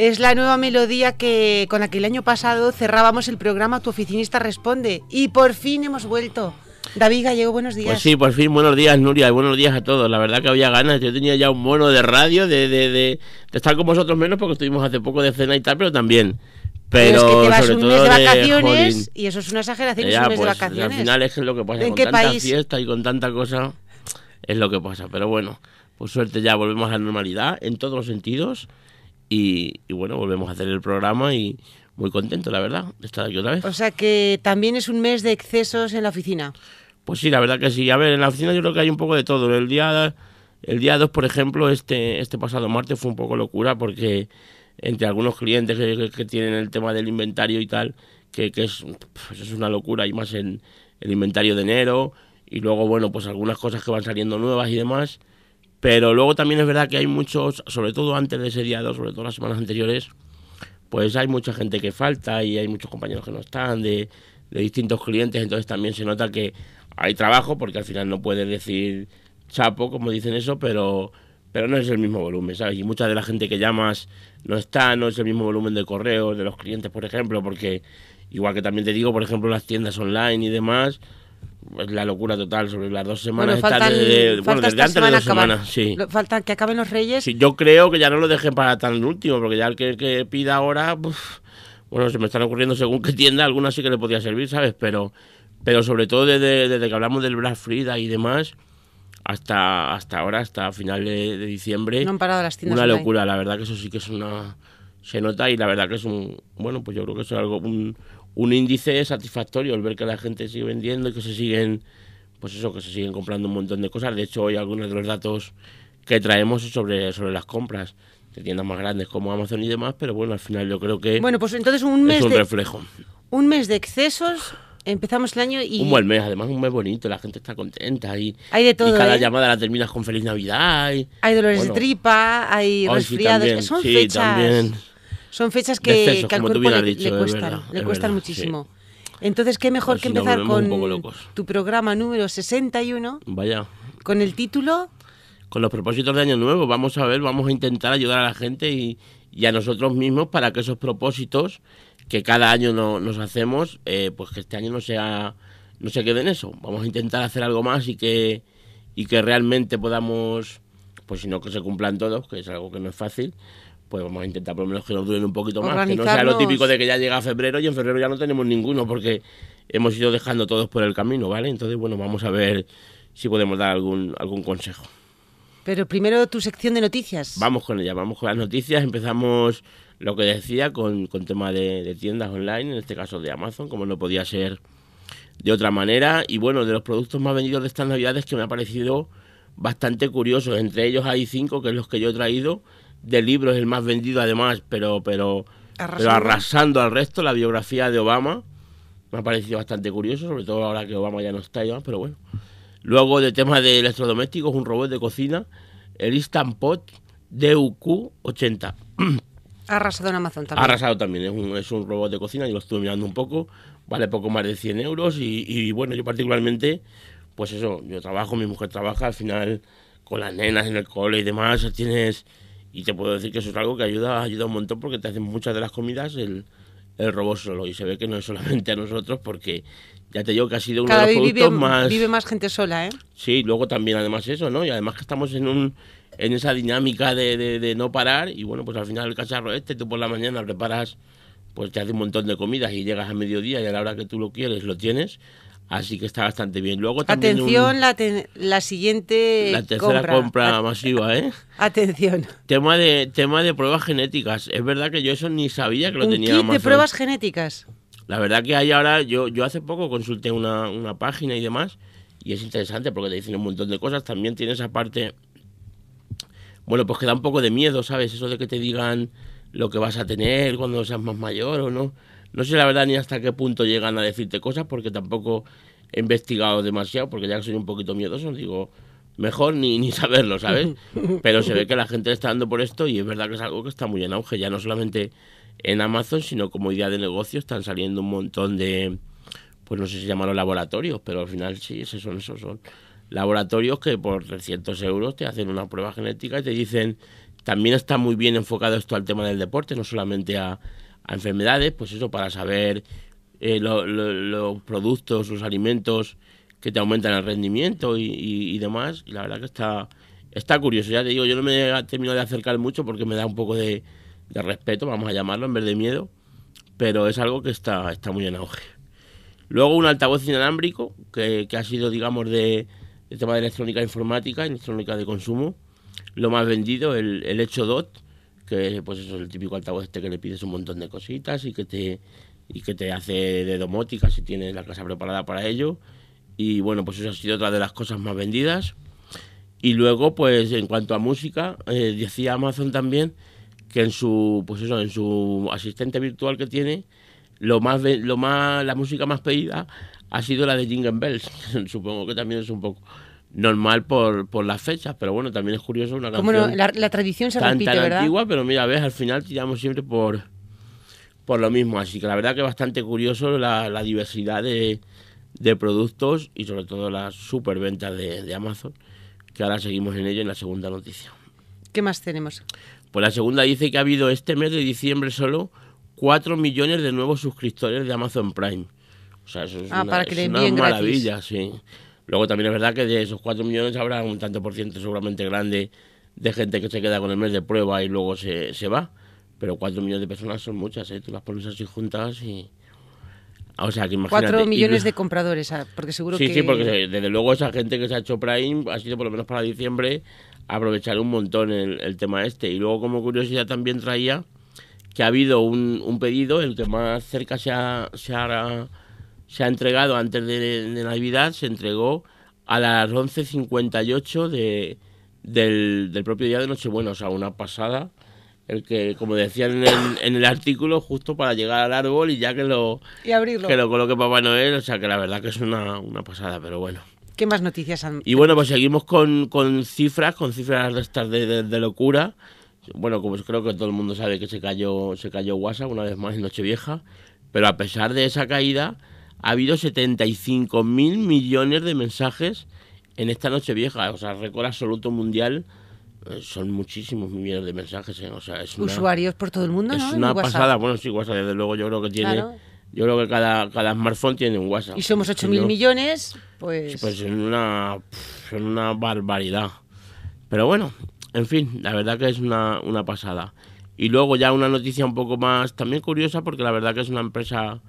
Es la nueva melodía que con la que el año pasado cerrábamos el programa Tu oficinista responde y por fin hemos vuelto. David Gallego, buenos días. Pues sí, por fin, buenos días Nuria y buenos días a todos. La verdad que había ganas, yo tenía ya un mono de radio, de, de, de, estar con vosotros menos porque estuvimos hace poco de cena y tal, pero también. Pero, es que te vas sobre un todo mes de de, vacaciones jolín. y eso es una exageración, es Ya, un mes de pues, vacaciones. Al final es lo que pasa ¿En con qué tanta país? fiesta y con tanta cosa es lo que pasa. Pero bueno, por suerte ya volvemos a la normalidad en todos los sentidos y, y bueno, volvemos a hacer el programa y muy contento, la verdad, de estar aquí otra vez. O sea que también es un mes de excesos en la oficina. Pues sí, la verdad que sí. A ver, en la oficina yo creo que hay un poco de todo. El día el día 2, por ejemplo, este este pasado martes fue un poco locura porque entre algunos clientes que, tienen el tema del inventario y tal, que, que es, pues es una locura, y más en el inventario de enero, y luego, bueno, pues algunas cosas que van saliendo nuevas y demás. Pero luego también es verdad que hay muchos, sobre todo antes de ese día 2, sobre todo las semanas anteriores, pues hay mucha gente que falta y hay muchos compañeros que no están, de, de distintos clientes, entonces también se nota que hay trabajo, porque al final no puedes decir chapo, como dicen eso, pero, pero no es el mismo volumen, ¿sabes? Y mucha de la gente que llamas no está, no es el mismo volumen de correos de los clientes, por ejemplo, porque igual que también te digo, por ejemplo, las tiendas online y demás, es la locura total sobre las dos semanas. está faltan, desde- bueno, falta desde esta antes de dos acabar. semanas, sí. Falta que acaben los Reyes. Sí, yo creo que ya no lo dejen para tan último, porque ya el que, que pida ahora, uf, bueno, se me están ocurriendo según qué tienda, algunas sí que le podía servir, ¿sabes? Pero, pero sobre todo desde, desde que hablamos del Black Friday y demás, hasta, hasta ahora, hasta final de, de diciembre, No han parado las tiendas una locura, la verdad que eso sí que es una... Se nota y la verdad que es un... Bueno, pues yo creo que es algo, un, un índice satisfactorio el ver que la gente sigue vendiendo y que se siguen, pues eso, que se siguen comprando un montón de cosas. De hecho, hoy algunos de los datos que traemos sobre, sobre las compras de tiendas más grandes como Amazon y demás, pero bueno, al final yo creo que Bueno, pues entonces un mes es un de reflejo. un mes de excesos. Empezamos el año y Un buen mes, además un mes bonito, la gente está contenta y, Hay de todo, y cada ¿eh? llamada la terminas con feliz Navidad. y- hay dolores bueno, de tripa, hay Ay, sí, resfriados. también, son sí, fechas. también. Son fechas que, excesos, que al cuerpo le, dicho, le es cuestan, verdad, le es cuestan verdad, muchísimo. Entonces, qué mejor que empezar con tu programa número 61 Vaya. con el título con los propósitos de Año Nuevo. Vamos a ver, vamos a intentar ayudar a la gente y, y a nosotros mismos para que esos propósitos que cada año no- nos hacemos, eh, pues que este año no sea no se quede en eso. Vamos a intentar hacer algo más y que y que realmente podamos, pues si no que se cumplan todos, que es algo que no es fácil. Pues vamos a intentar por lo menos que nos duren un poquito más, que no sea lo típico de que ya llega febrero y en febrero ya no tenemos ninguno porque hemos ido dejando todos por el camino, ¿vale? Entonces, bueno, vamos a ver si podemos dar algún algún consejo. Pero primero tu sección de noticias. Vamos con ella, vamos con las noticias. Empezamos lo que decía con, con tema de, de tiendas online, en este caso de Amazon, como no podía ser de otra manera. Y bueno, de los productos más vendidos de estas navidades que me ha parecido bastante curioso. Entre ellos hay cinco, que es los que yo he traído. De libros el más vendido además, pero, pero, pero Arrasando. arrasando al resto, la biografía de Obama. Me ha parecido bastante curioso, sobre todo ahora que Obama ya no está y demás, pero bueno. Luego de tema de electrodomésticos, un robot de cocina, el Instant Pot DUQ80. Ha arrasado en Amazon también. arrasado también, es un, es un robot de cocina, yo lo estuve mirando un poco, vale poco más de 100 euros y, y bueno, yo particularmente, pues eso, yo trabajo, mi mujer trabaja, al final con las nenas en el cole y demás, tienes, y te puedo decir que eso es algo que ayuda, ayuda un montón porque te hacen muchas de las comidas el, el robot solo y se ve que no es solamente a nosotros porque ya te digo que ha sido uno Cada de los vez productos vive, más... vive más gente sola, ¿eh? Sí, luego también además eso, ¿no? Y además que estamos en un en esa dinámica de, de- de no parar y bueno, pues al final el cacharro este, tú por la mañana preparas, pues te hace un montón de comidas y llegas a mediodía y a la hora que tú lo quieres lo tienes, así que está bastante bien. Luego también un- Atención, la, te- la siguiente la tercera compra, masiva, ¿eh? Atención. Tema de tema de pruebas genéticas. Es verdad que yo eso ni sabía que lo Un tenía kit de Amazon. pruebas genéticas. La verdad que hay ahora, yo, yo hace poco consulté una, una página y demás, y es interesante porque te dicen un montón de cosas. También tiene esa parte, bueno, pues que da un poco de miedo, ¿sabes? Eso de que te digan lo que vas a tener cuando seas más mayor o no. No sé la verdad ni hasta qué punto llegan a decirte cosas porque tampoco he investigado demasiado, porque ya que soy un poquito miedoso, digo, mejor ni, ni saberlo, ¿sabes? Pero se ve que la gente está dando por esto y es verdad que es algo que está muy en auge, ya no solamente en Amazon, sino como idea de negocio están saliendo un montón de, pues no sé si llamarlo laboratorios, pero al final sí, esos son, esos son laboratorios que por 300 euros te hacen una prueba genética y te dicen También está muy bien enfocado esto al tema del deporte, no solamente a, enfermedades, pues eso, para saber eh, los productos, los alimentos que te aumentan el rendimiento y, demás. Y la verdad que está, está curioso. Ya te digo, yo no me he terminado de acercar mucho porque me da un poco de, respeto, vamos a llamarlo, en vez de miedo. Pero es algo que está, está muy en auge. Luego un altavoz inalámbrico, que, que ha sido, digamos, de, tema de electrónica informática, electrónica de consumo. Lo más vendido, el, el Hecho Dot, que pues eso es el típico altavoz este que le pides un montón de cositas y que te y que te hace de domótica si tienes la casa preparada para ello. Y bueno, pues eso ha sido otra de las cosas más vendidas. Y luego, pues en cuanto a música, eh, decía Amazon también que en su, pues eso, en su asistente virtual que tiene, lo más, lo más, la música más pedida ha sido la de Jingle Bells. Supongo que también es un poco normal por, por las fechas, pero bueno, también es curioso una canción. la, tradición se repite, tan antigua, pero mira, ves, al final tiramos siempre por, por lo mismo. Así que la verdad que es bastante curioso la, diversidad de, productos y sobre todo las superventas de, de Amazon, que ahora seguimos en ello en la segunda noticia. ¿Qué más tenemos? Pues la segunda dice que ha habido este mes de diciembre solo 4 millones de nuevos suscriptores de Amazon Prime. O sea, eso es ah, una, para que maravilla, sí. Luego también es verdad que de esos 4 millones habrá un tanto por ciento seguramente grande de gente que se queda con el mes de prueba y luego se, se va. Pero 4 millones de personas son muchas, ¿eh? Tú las pones así juntas y... O sea, que imagínate... 4 millones de compradores, ah, porque seguro que... Sí, sí, porque desde luego esa gente que se ha hecho Prime ha sido por lo menos para diciembre aprovechar un montón el, tema este. Y luego como curiosidad también traía que ha habido un, pedido, el que más cerca se ha, se ha, se ha entregado antes de, Navidad, se entregó a las 11.58 de, del, del propio día de Nochebuena, o sea, una pasada el que, como decían en el, artículo, justo para llegar al árbol y ya que lo, y abrirlo. que lo coloque Papá Noel, o sea que la verdad que es una, una pasada, pero bueno. ¿Qué más noticias han...? Y bueno, pues seguimos con, con cifras, con cifras de estas de, de, locura. Bueno, como creo que todo el mundo sabe que se cayó, se cayó WhatsApp una vez más en Nochevieja, pero a pesar de esa caída, ha habido 75 mil millones de mensajes en esta Nochevieja, o sea, récord absoluto mundial eh, son muchísimos millones de mensajes. ¿eh? O sea, es Usuarios por todo el mundo, es una pasada. Bueno, sí, WhatsApp, desde luego, yo creo que tiene. Yo creo que cada, cada smartphone tiene un WhatsApp. Y somos 8.000 mil millones, pues. Pues en una, en una barbaridad. Pero bueno, en fin, la verdad que es una, una pasada. Y luego ya una noticia un poco más también curiosa, porque la verdad que es una empresa,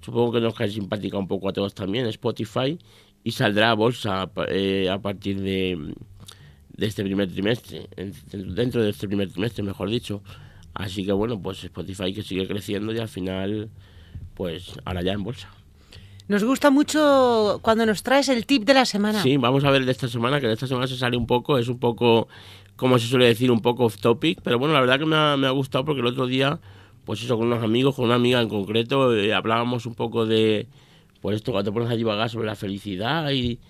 supongo que nos cae simpática un poco a todos también, Spotify, y saldrá a bolsa eh, a partir de de este primer trimestre, dentro de este primer trimestre, mejor dicho. Así que bueno, pues Spotify que sigue creciendo y al final, pues ahora ya en bolsa. Nos gusta mucho cuando nos traes el tip de la semana. Sí, vamos a ver de esta semana, que de esta semana se sale un poco, es un poco, como se suele decir, un poco off topic, pero bueno, la verdad que me ha, me ha gustado porque el otro día, pues eso, con unos amigos, con una amiga en concreto, eh, hablábamos un poco de, pues esto, cuando te pones a divagar sobre la felicidad y,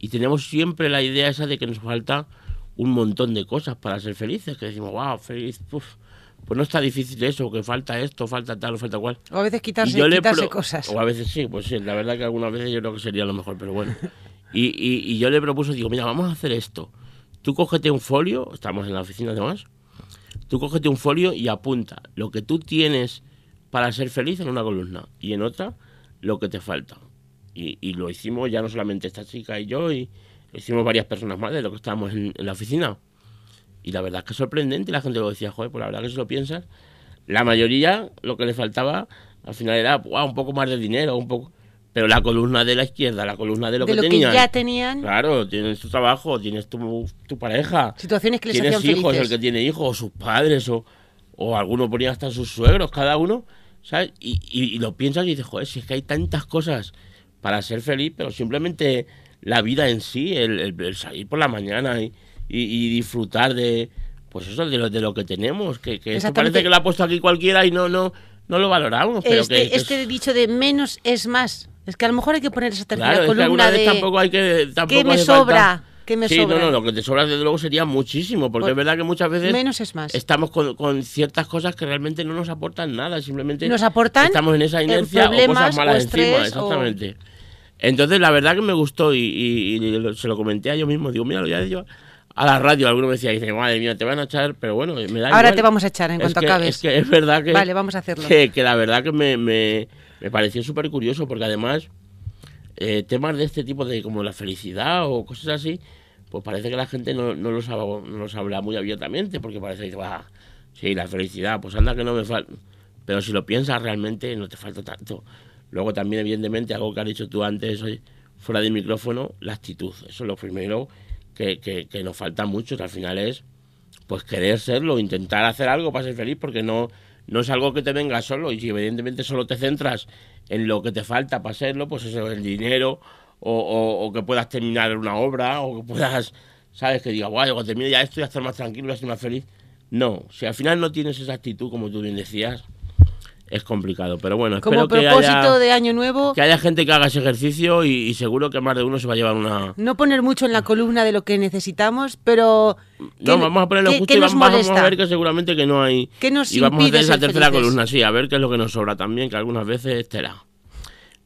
y tenemos siempre la idea esa de que nos falta un montón de cosas para ser felices, que decimos, wow, feliz, pues no está difícil eso, que falta esto, falta tal, falta cual. O a veces quitarse, quitarse cosas. O a veces sí, pues sí, la verdad que algunas veces yo creo que sería lo mejor, pero bueno. Y, y, yo le propuso, digo, mira, vamos a hacer esto. Tú cógete un folio, estamos en la oficina además, tú cógete un folio y apunta lo que tú tienes para ser feliz en una columna y en otra lo que te falta. Y, y lo hicimos ya no solamente esta chica y yo, y, hicimos varias personas más de lo que estábamos en, la oficina. Y la verdad es que es sorprendente, la gente lo decía, joder, pues la verdad que si lo piensas, la mayoría lo que le faltaba al final era un poco más de dinero, un poco... Pero la columna de la izquierda, la columna de lo, de que, lo tenían, que ya tenían. Claro, tienes tu trabajo, tienes tu, tu pareja. Situaciones que les Tienes hijos, el que tiene hijos, o sus padres, o, o alguno ponía hasta sus suegros, cada uno, ¿sabes? Y, y, lo piensas y dices, joder, si es que hay tantas cosas para ser feliz, pero simplemente la vida en sí, el, salir por la mañana y, y, disfrutar de pues eso de lo, de lo que tenemos, que, que esto parece que lo ha puesto aquí cualquiera y no, no, no lo valoramos. Pero este, que, este dicho de menos es más. Es que a lo mejor hay que poner esa tercera columna de tampoco hay que tampoco me sobra. ¿Qué me sí, sobra? no, no, lo que te sobra desde luego sería muchísimo, porque es verdad que muchas veces menos es más. estamos con, con, ciertas cosas que realmente no nos aportan nada, simplemente nos aportan estamos en esa inercia o cosas malas encima, exactamente. Entonces, la verdad que me gustó y, se lo comenté a yo mismo. Digo, mira, lo voy a, a la radio, alguno me decía, dice, madre mía, te van a echar, pero bueno, me da Ahora igual. te vamos a echar en Es cuanto que- acabes. Es que es verdad que, Vale, vamos a hacerlo. que, que la verdad que me, me, me pareció súper curioso, porque además eh, temas de este tipo de como la felicidad o cosas así, pues parece que la gente no, no, los, habla, no los habla muy abiertamente, porque parece que, "Bah, sí, la felicidad, pues anda que no me falta. Pero si lo piensas realmente, no te falta tanto. Luego también, evidentemente, algo que has dicho tú antes, hoy, fuera del micrófono, la actitud. Eso es lo primero que, que, nos falta mucho, que al final es pues querer serlo, intentar hacer algo para ser feliz, porque no, no es algo que te venga solo. Y si evidentemente solo te centras en lo que te falta para serlo, pues eso, el dinero, o, o- o que puedas terminar una obra, o que puedas, sabes, que digas, guay, cuando termine ya esto, voy a estar más tranquilo, voy a estar más feliz. No, si al final no tienes esa actitud, como tú bien decías, es complicado. Pero bueno, espero Como que propósito haya, de año nuevo, que haya gente que haga ese ejercicio y, y seguro que más de uno se va a llevar una... no poner mucho en la columna de lo que necesitamos, pero ¿qué- No, vamos a ponerlo qué- justo y vamos, vamos a ver que seguramente que no hay... ¿Qué nos y vamos a hacer esa tercera felices? columna, sí, a ver qué es lo que nos sobra también, que algunas veces tela.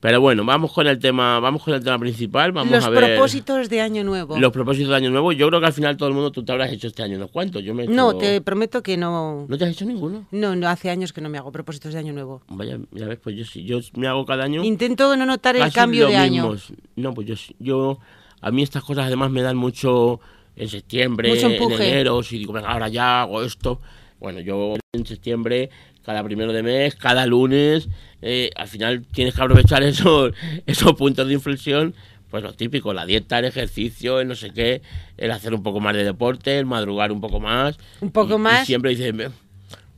Pero bueno, vamos con el tema, vamos con el tema principal, vamos los a ver propósitos de año nuevo. los propósitos de año nuevo. Yo creo que al final todo el mundo tú te habrás hecho este año unos cuantos. Yo me he No, te prometo que no. ¿No te has hecho ninguno? No, no, hace años que no me hago propósitos de año nuevo. Vaya, ya ves, pues yo sí, yo me hago cada año Intento no notar el cambio de año. mismo. No, pues yo, yo, a mí estas cosas además me dan mucho en septiembre, Mucho en enero, si digo, venga, ahora ya hago esto. Bueno, yo en septiembre, cada primero de mes, cada lunes, eh, al final tienes que aprovechar esos, esos puntos de inflexión, pues lo típico, la dieta, el ejercicio, el no sé qué, el hacer un poco más de deporte, el madrugar un poco más. Un poco Y- y más. siempre dices, "Me-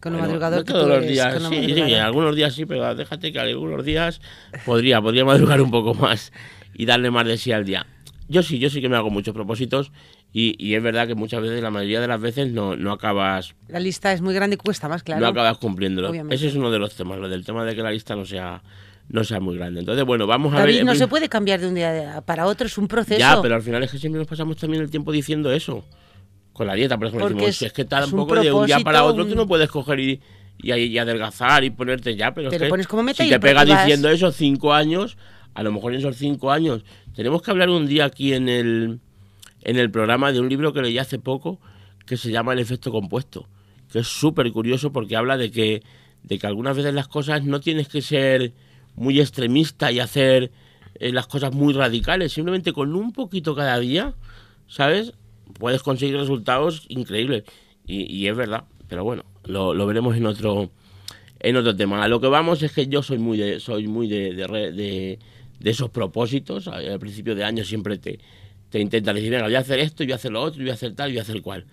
Con bueno, madrugador no que todos los eres, días, sí, sí, algunos días sí, pero déjate que algunos días podría, podría madrugar un poco más y darle más de sí al día. Yo sí, yo sí que me hago muchos propósitos y, y es verdad que muchas veces, la mayoría de las veces, no, no acabas La lista es muy grande y cuesta más, claro. no acabas cumpliéndolo. Obviamente. Ese es uno de los temas, lo del tema de que la lista no sea no sea muy grande. Entonces, bueno, vamos a ver. no se puede cambiar de un día para otro, es un proceso. Ya, pero al final es que siempre nos pasamos también el tiempo diciendo eso. Con la dieta, por ejemplo, Porque decimos, es- si es que es un tampoco de un día para otro tú no puedes coger y, y, y adelgazar y ponerte ya, pero Te es lo que pones como meta si y te pro- vas- diciendo eso cinco años, a lo mejor en esos cinco años, tenemos que hablar un día aquí en el, en el programa de un libro que leí hace poco que se llama El efecto compuesto, que es súper curioso porque habla de que, de que algunas veces las cosas no tienes que ser muy extremista y hacer eh, las cosas muy radicales, simplemente con un poquito cada día, ¿sabes? Puedes conseguir resultados increíbles. Y, es verdad, pero bueno, lo, veremos en otro en tema. A lo que vamos es que yo soy muy de, soy muy de, de, esos propósitos. Al principio de año siempre te, te intentas decir, venga, voy a hacer esto, voy a hacer lo otro, voy a hacer tal, voy a hacer cual.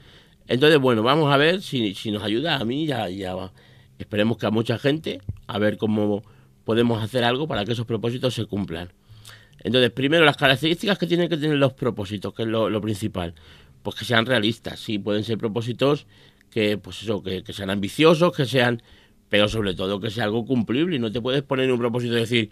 Entonces, bueno, vamos a ver si, si nos ayuda a mí, ya, ya va. Esperemos que a mucha gente, a ver cómo podemos hacer algo para que esos propósitos se cumplan. Entonces, primero, las características que tienen que tener los propósitos, que es lo, principal. Pues que sean realistas, sí, pueden ser propósitos que, pues eso, que, sean ambiciosos, que sean, pero sobre todo que sea algo cumplible y no te puedes poner un propósito de decir,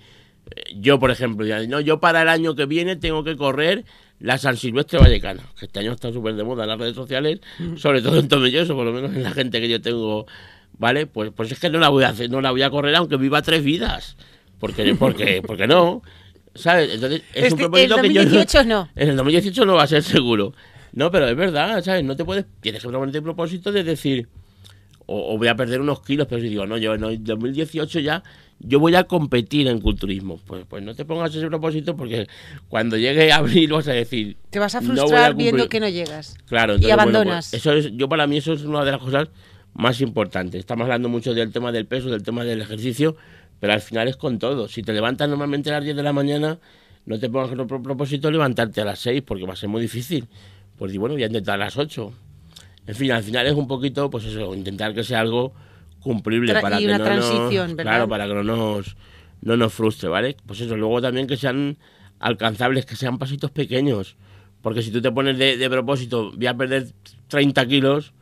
eh, yo por ejemplo, no, yo para el año que viene tengo que correr la San Silvestre Vallecana, que este año está súper de moda en las redes sociales, sobre todo en Tomelloso, por lo menos en la gente que yo tengo, ¿vale? Pues, pues es que no la voy a hacer, no la voy a correr aunque viva tres vidas, porque, porque, porque no, ¿sabes? Entonces es un propósito el que yo 2018 no. en el 2018 no va a ser seguro. No, pero es verdad, ¿sabes? No te puedes. Tienes que ponerte el propósito de decir. O, o voy a perder unos kilos, pero si digo, no, yo en el 2018 ya. Yo voy a competir en culturismo. Pues, pues no te pongas ese propósito porque cuando llegue abril vas a decir. Te vas a "No voy frustrar cumplir". viendo que no llegas. Claro, y entonces, bueno, abandonas. pues, eso es, yo para mí eso es una de las cosas más importantes. Estamos hablando mucho del tema del peso, del tema del ejercicio, pero al final es con todo. Si te levantas normalmente a las 10 de la mañana, no te pongas pro- propósito levantarte a las 6 porque va a ser muy difícil. Pues di, bueno, voy a intentar a las 8. En fin, al final es un poquito, pues eso, intentar que sea algo cumplible Tra- para y que una no transición, nos, ¿verdad? Claro, para que no nos, no nos frustre, ¿vale? Pues eso, luego también que sean alcanzables, que sean pasitos pequeños. Porque si tú te pones de, de propósito, voy a perder 30 kilos,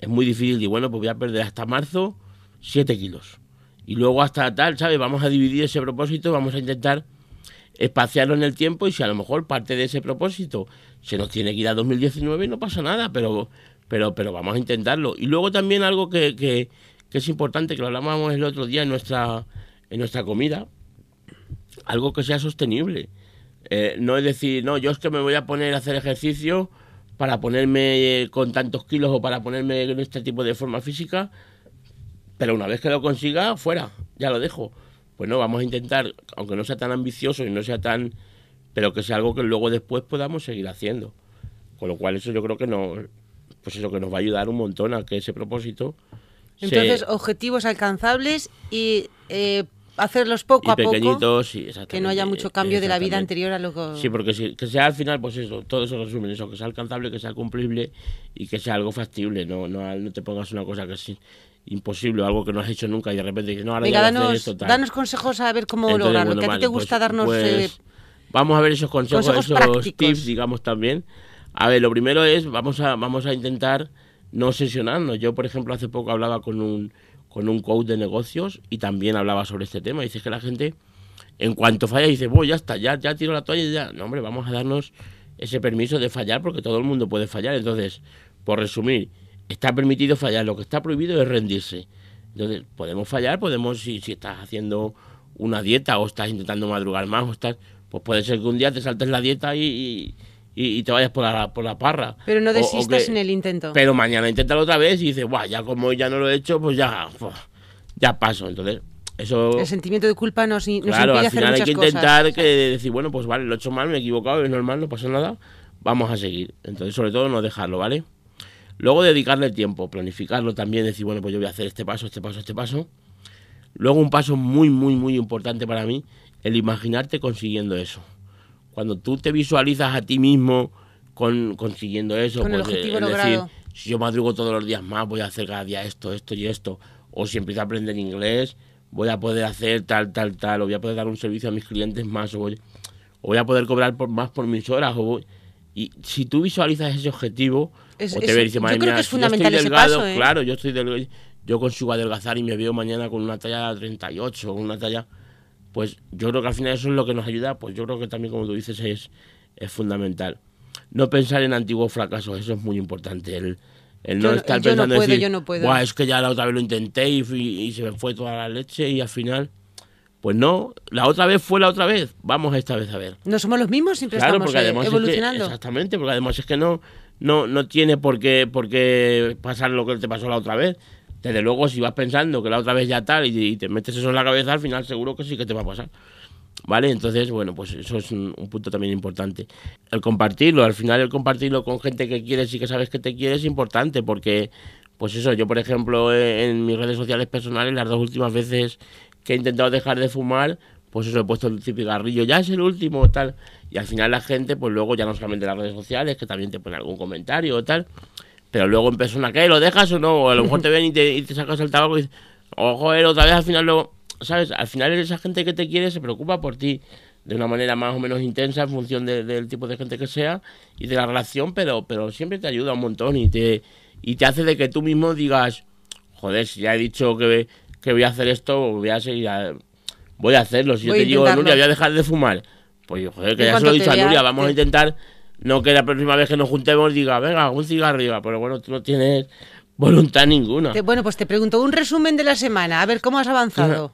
es muy difícil. Y bueno, pues voy a perder hasta marzo 7 kilos. Y luego hasta tal, ¿sabes? Vamos a dividir ese propósito, vamos a intentar espaciarlo en el tiempo y si a lo mejor parte de ese propósito se nos tiene que ir a 2019 no pasa nada, pero, pero, pero vamos a intentarlo. Y luego también algo que, que, es importante, que lo hablábamos el otro día en nuestra, en nuestra comida, algo que sea sostenible. Eh, no es decir, no, yo es que me voy a poner a hacer ejercicio para ponerme eh, con tantos kilos o para ponerme en este tipo de forma física, pero una vez que lo consiga, fuera, ya lo dejo. Pues no, vamos a intentar, aunque no sea tan ambicioso y no sea tan, pero que sea algo que luego después podamos seguir haciendo. Con lo cual eso yo creo que no, pues eso que nos va a ayudar un montón a que ese propósito. Entonces, objetivos alcanzables y eh, hacerlos poco a poco. que no haya mucho cambio de la vida anterior a lo que... Sí, porque si, que sea al final, pues eso, todo eso resume eso, que sea alcanzable, que sea cumplible y que sea algo factible, no, no, no te pongas una cosa que es imposible algo que no has hecho nunca y de repente dices, no, ahora Venga, ya danos, esto, danos consejos a ver cómo lograrlo, que a ti te gusta pues, darnos... Pues, eh, vamos a ver esos consejos, esos tips, digamos, también. A ver, lo primero es, vamos a, vamos a intentar no obsesionarnos. Yo, por ejemplo, hace poco hablaba con un, con un coach de negocios y también hablaba sobre este tema. Dice que la gente, en cuanto falla, dice, bueno, ya está, ya, ya tiro la toalla y ya. No, hombre, vamos a darnos ese permiso de fallar porque todo el mundo puede fallar. Entonces, por resumir, está permitido fallar, lo que está prohibido es rendirse. Entonces, podemos fallar, podemos, si, si estás haciendo una dieta o estás intentando madrugar más o estás, pues puede ser que un día te saltes la dieta y y, te vayas por la, por la parra. Pero no desistas en el intento. Pero mañana inténtalo otra vez y dices, Buah, ya como ya no lo he hecho, pues ya, ya paso. Entonces, eso... El sentimiento de culpa nos, nos claro, al final hay que intentar que decir, bueno, pues vale, lo he hecho mal, me he equivocado, es normal, no pasa nada, vamos a seguir. Entonces, sobre todo, no dejarlo, ¿vale? Luego dedicarle tiempo, planificarlo también, decir, bueno, pues yo voy a hacer este paso, este paso, este paso. Luego un paso muy, muy, muy importante para mí, el imaginarte consiguiendo eso cuando tú te visualizas a ti mismo con, consiguiendo eso, con el pues, objetivo decir, si yo madrugo todos los días más, voy a hacer cada día esto, esto y esto, o si empiezo a aprender inglés, voy a poder hacer tal, tal, tal, o voy a poder dar un servicio a mis clientes más, o voy, a poder cobrar por, más por mis horas, o y si tú visualizas ese objetivo, o te ves, yo creo que es fundamental ese paso, ¿eh? claro, yo estoy delgado, yo consigo adelgazar y me veo mañana con una talla 38, con una talla pues yo creo que al final eso es lo que nos ayuda, pues yo creo que también, como tú dices, es, es fundamental. No pensar en antiguos fracasos, eso es muy importante. El, no estar pensando no puedo, decir, yo no puedo. es que ya la otra vez lo intenté y, se me fue toda la leche y al final... Pues no, la otra vez fue la otra vez. Vamos esta vez a ver. No somos los mismos, siempre estamos porque además evolucionando. exactamente, porque además es que no, no, no tiene por qué, por qué pasar lo que te pasó la otra vez desde luego si vas pensando que la otra vez ya tal y, te metes eso en la cabeza, al final seguro que sí que te va a pasar. ¿Vale? Entonces, bueno, pues eso es un, punto también importante. El compartirlo, al final el compartirlo con gente que quieres y que sabes que te quieres es importante porque, pues eso, yo por ejemplo en, mis redes sociales personales, las dos últimas veces que he intentado dejar de fumar, pues eso he puesto el cigarrillo, ya es el último, tal. Y al final la gente, pues luego ya no solamente en las redes sociales, que también te pone algún comentario o tal, pero luego en persona, ¿qué? ¿Lo dejas o no? O a lo mejor te ven y te, sacas el tabaco y dices, ojo, oh, otra vez al final luego, ¿sabes? Al final esa gente que te quiere se preocupa por ti de una manera más o menos intensa en función del tipo de gente que sea y de la relación, pero, pero siempre te ayuda un montón y te, y te hace de que tú mismo digas, joder, si ya he dicho que, que voy a hacer esto, voy a seguir, voy a hacerlo. Si yo te digo, Nuria, voy a dejar de fumar, pues joder, que ya se lo he dicho a Nuria, vamos a intentar no que la próxima vez que nos juntemos diga, venga, un cigarrillo, pero bueno, tú no tienes voluntad ninguna. bueno, pues te pregunto un resumen de la semana, a ver cómo has avanzado.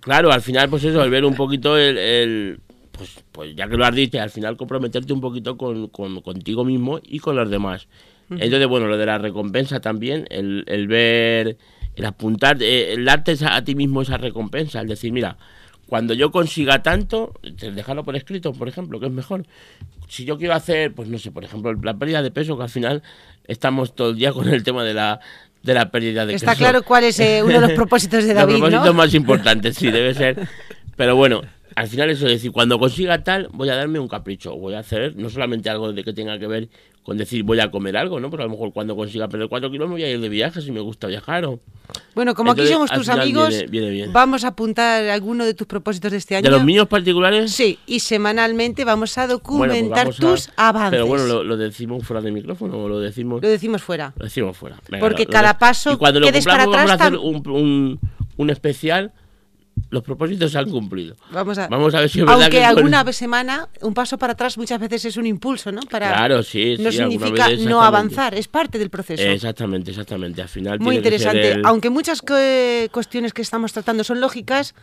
Claro, al final, pues eso, al ver un poquito el, pues, pues ya que lo has dicho, al final comprometerte un poquito con, contigo mismo y con los demás. Entonces, bueno, lo de la recompensa también, el, el ver, el apuntar, eh, el darte a ti mismo esa recompensa, el decir, mira, cuando yo consiga tanto, dejarlo por escrito, por ejemplo, que es mejor. Si yo quiero hacer, pues no sé, por ejemplo, la pérdida de peso, que al final estamos todo el día con el tema de la, de la pérdida de peso. Está claro cuál es eh, uno de los propósitos de David, Los propósitos más importantes, sí, debe ser. Pero bueno, al final eso es decir, cuando consiga tal, voy a darme un capricho, voy a hacer no solamente algo de que tenga que ver con decir voy a comer algo, ¿no? Pero a lo mejor cuando consiga perder cuatro kilos me voy a ir de viaje si me gusta viajar o... Bueno, como aquí somos tus amigos, vamos a apuntar alguno de tus propósitos de este año. ¿De los míos particulares? Sí, y semanalmente vamos a pues documentar tus avances. Pero bueno, ¿lo, decimos fuera de micrófono o lo decimos...? Lo decimos fuera. Lo decimos fuera. Porque cada paso y cuando lo vamos a hacer un, un especial los propósitos se han cumplido. Vamos a, Vamos a ver si es verdad Aunque alguna semana, un paso para atrás muchas veces es un impulso, ¿no? Para, claro, sí, No significa no avanzar, es parte del proceso. Exactamente, exactamente. Al final Muy interesante. Aunque muchas cuestiones que estamos tratando son lógicas,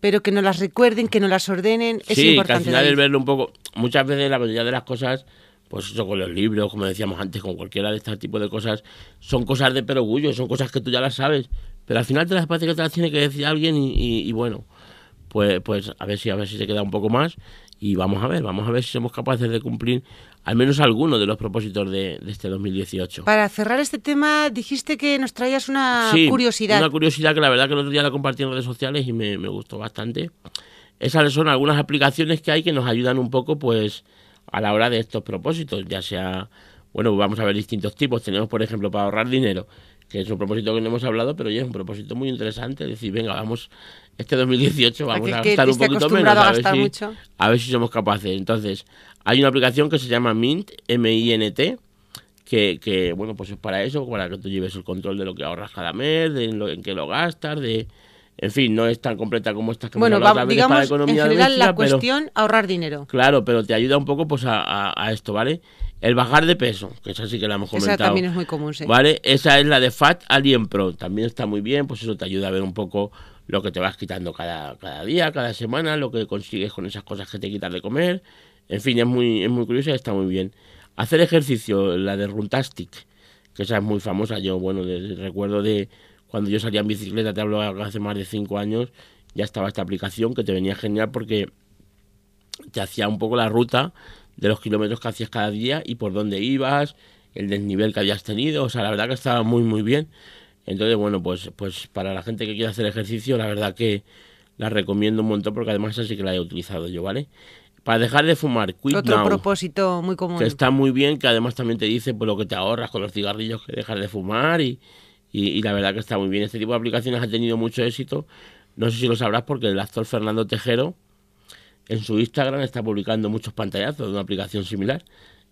pero que no las recuerden, que no las ordenen, es sí, importante. que al final el verlo un poco... Muchas veces la mayoría de las cosas pues eso con los libros, como decíamos antes, con cualquiera de este tipo de cosas, son cosas de perogullo, son cosas que tú ya las sabes, pero al final te las parece que te las tiene que decir alguien y, bueno, pues, pues a ver si a ver si se queda un poco más y vamos a ver, vamos a ver si somos capaces de cumplir al menos alguno de los propósitos de, este 2018. Para cerrar este tema, dijiste que nos traías una curiosidad. Una curiosidad que la verdad que el otro día la compartí en redes sociales y me, me gustó bastante. Esas son algunas aplicaciones que hay que nos ayudan un poco, pues, a la hora de estos propósitos, ya sea, bueno, vamos a ver distintos tipos. Tenemos, por ejemplo, para ahorrar dinero, que es un propósito que no hemos hablado, pero ya es un propósito muy interesante. Es decir, venga, vamos, este 2018 vamos a, gastar un poquito menos, a, ver si, a ver si somos capaces. Entonces, hay una aplicación que se llama Mint, M-I-N-T, que, que, bueno, pues es para eso, para que tú lleves el control de lo que ahorras cada mes, de en, lo, en qué lo gastas, de en fin, no es tan completa como esta que bueno, hemos digamos, para economía en general la cuestión ahorrar dinero. Claro, pero te ayuda un poco pues a, esto, ¿vale? El bajar de peso, que esa sí que la hemos comentado. Esa también es muy común, sí. ¿Vale? Esa es la de Fat Alien Pro, también está muy bien, pues eso te ayuda a ver un poco lo que te vas quitando cada, cada día, cada semana, lo que consigues con esas cosas que te quitas de comer. En fin, es muy, es muy curiosa y está muy bien. Hacer ejercicio, la de Runtastic, que esa es muy famosa, yo, bueno, recuerdo de cuando yo salía en bicicleta, te hablo hace más de cinco años, ya estaba esta aplicación que te venía genial porque te hacía un poco la ruta de los kilómetros que hacías cada día y por dónde ibas, el desnivel que habías tenido, o sea, la verdad que estaba muy muy bien. Entonces, bueno, pues pues para la gente que quiere hacer ejercicio, la verdad que la recomiendo un montón porque además así que la he utilizado yo, ¿vale? Para dejar de fumar, quit Otro propósito muy común. Que está muy bien, que además también te dice pues lo que te ahorras con los cigarrillos que dejas de fumar y, y, la verdad que está muy bien. Este tipo de aplicaciones ha tenido mucho éxito. No sé si lo sabrás porque el actor Fernando Tejero en su Instagram está publicando muchos pantallazos de una aplicación similar.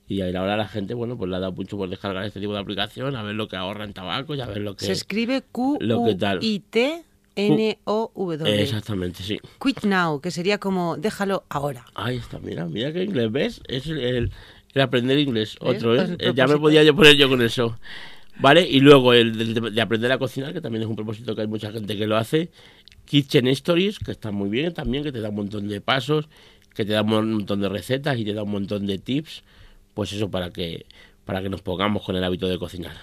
Y ahora la gente, bueno, pues le ha dado mucho por descargar este tipo de aplicación, a ver lo que ahorra en tabaco y a ver lo que... Se escribe Q-U-I-T... N-O-W. Exactamente, sí. Quit now, que sería como déjalo ahora. Ahí está, mira, mira que inglés, ¿ves? Es el, aprender inglés, otro, ¿eh? Pues ya me podía yo poner yo con eso. ¿Vale? Y luego el de, aprender a cocinar, que también es un propósito que hay mucha gente que lo hace. Kitchen Stories, que está muy bien también, que te da un montón de pasos, que te da un montón de recetas y te da un montón de tips. Pues eso para que, para que nos pongamos con el hábito de cocinar.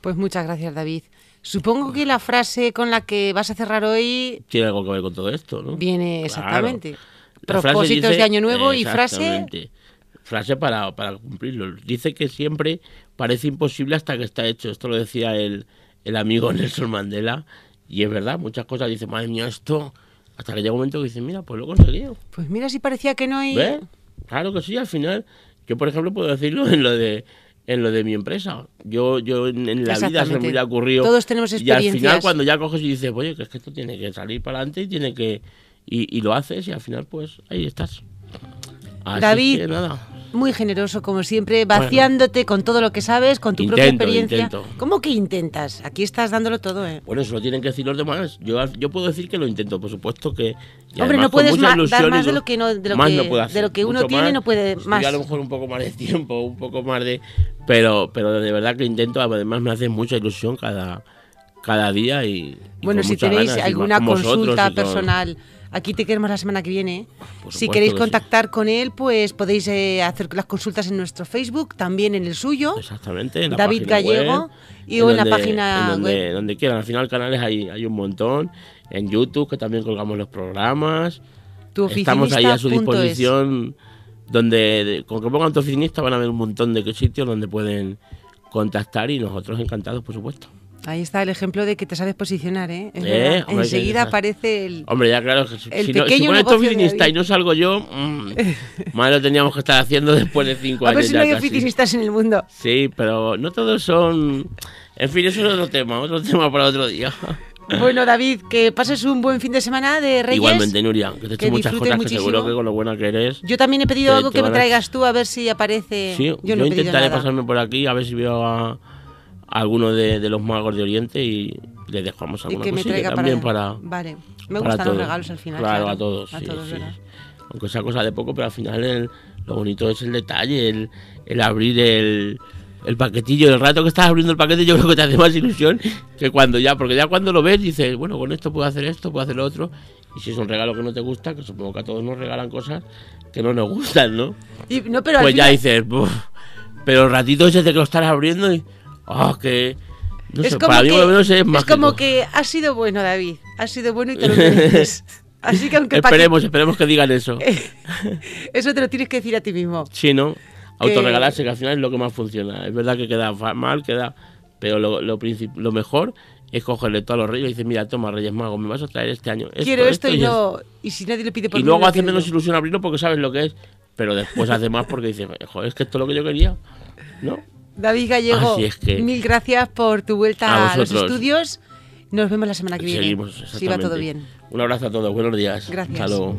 Pues muchas gracias, David. Supongo que la frase con la que vas a cerrar hoy... Tiene algo que ver con todo esto, ¿no? Viene exactamente. Propósitos de Año Nuevo y frase frase para, para cumplirlo. Dice que siempre parece imposible hasta que está hecho. Esto lo decía el, el amigo Nelson Mandela. Y es verdad, muchas cosas dice, madre mía, esto. Hasta que llega un momento que dice, mira, pues lo he conseguido. Pues mira, si parecía que no hay. Claro que sí, al final. Yo, por ejemplo, puedo decirlo en lo de en lo de mi empresa. Yo, yo en, la vida se me hubiera ocurrido. Todos tenemos experiencias. Y al final, cuando ya coges y dices, oye, que es que esto tiene que salir para adelante y tiene que. Y, y lo haces, y al final, pues ahí estás. David, muy generoso como siempre, vaciándote con todo lo que sabes, con tu propia experiencia. ¿Cómo que intentas? Aquí estás dándolo todo, ¿eh? Bueno, eso lo tienen que decir los demás. Yo, yo puedo decir que lo intento, por supuesto que... Hombre, no puedes dar más de lo que, no, de lo que, de lo que uno tiene, no puede más. a lo mejor un poco más de tiempo, un poco más de... Pero, pero de verdad que intento, además me hace mucha ilusión cada, cada día y... bueno, si tenéis alguna consulta personal Aquí te queremos la semana que viene. Si queréis contactar con él, pues podéis eh, hacer las consultas en nuestro Facebook, también en el suyo. Exactamente. En David Gallego y o en la página donde, web. Donde quieran. Al final canales hay, hay un montón. En YouTube, que también colgamos los programas. Tu Estamos ahí a su disposición. Donde con que pongan tu oficinista van a ver un montón de sitios donde pueden contactar y nosotros encantados, por supuesto. Ahí está el ejemplo de que te sabes posicionar, ¿eh? ¿Eh? Enseguida aparece el. Hombre, ya claro, si, no, si pones oficinista y no salgo yo, mmm, más lo teníamos que estar haciendo después de cinco años. A ver si no hay oficinistas en el mundo. Sí, pero no todos son. En fin, eso es otro tema, otro tema para otro día. Bueno, David, que pases un buen fin de semana de Reyes. Igualmente, Nuria, que te eches muchas cosas, que seguro que con lo buena que eres. Yo también he pedido algo que me traigas tú, a ver si aparece. Sí, yo, yo intentaré pasarme por aquí, a ver si veo a alguno de, de, los magos de Oriente y le dejamos alguna y que también para, Vale, me gustan los regalos al final. Claro, a todos. A todos Aunque sea cosa de poco, pero al final lo bonito es el detalle, el, el abrir el, el paquetillo. El rato que estás abriendo el paquete yo creo que te hace más ilusión que cuando ya, porque ya cuando lo ves dices, bueno, con esto puedo hacer esto, puedo hacer lo otro. Y si es un regalo que no te gusta, que supongo que a todos nos regalan cosas que no nos gustan, ¿no? no pero pues ya dices, pero el ratito ese de que lo estás abriendo y. ¡Oh, que! No es sé, para mí lo menos es Es como que ha sido bueno, David. Ha sido bueno y te lo mereces. Así que aunque esperemos, esperemos que digan eso. eso te lo tienes que decir a ti mismo. Sí, ¿no? Autorregalarse, que al final es lo que más funciona. Es verdad que queda mal, queda. Pero lo, lo, lo mejor es cogerle todos los reyes y decir, mira, toma, Reyes Magos, me vas a traer este año. Quiero esto, y, no. Y si nadie le pide por Y luego hace menos ilusión abrirlo porque sabes lo que es. Pero después hace más porque dice, joder, es que esto es lo que yo quería. ¿No? David Gallego, mil gracias por tu vuelta a, los estudios. Nos vemos la semana que viene. Seguimos, Si va todo bien. Un abrazo a todos, buenos días. Gracias. Hasta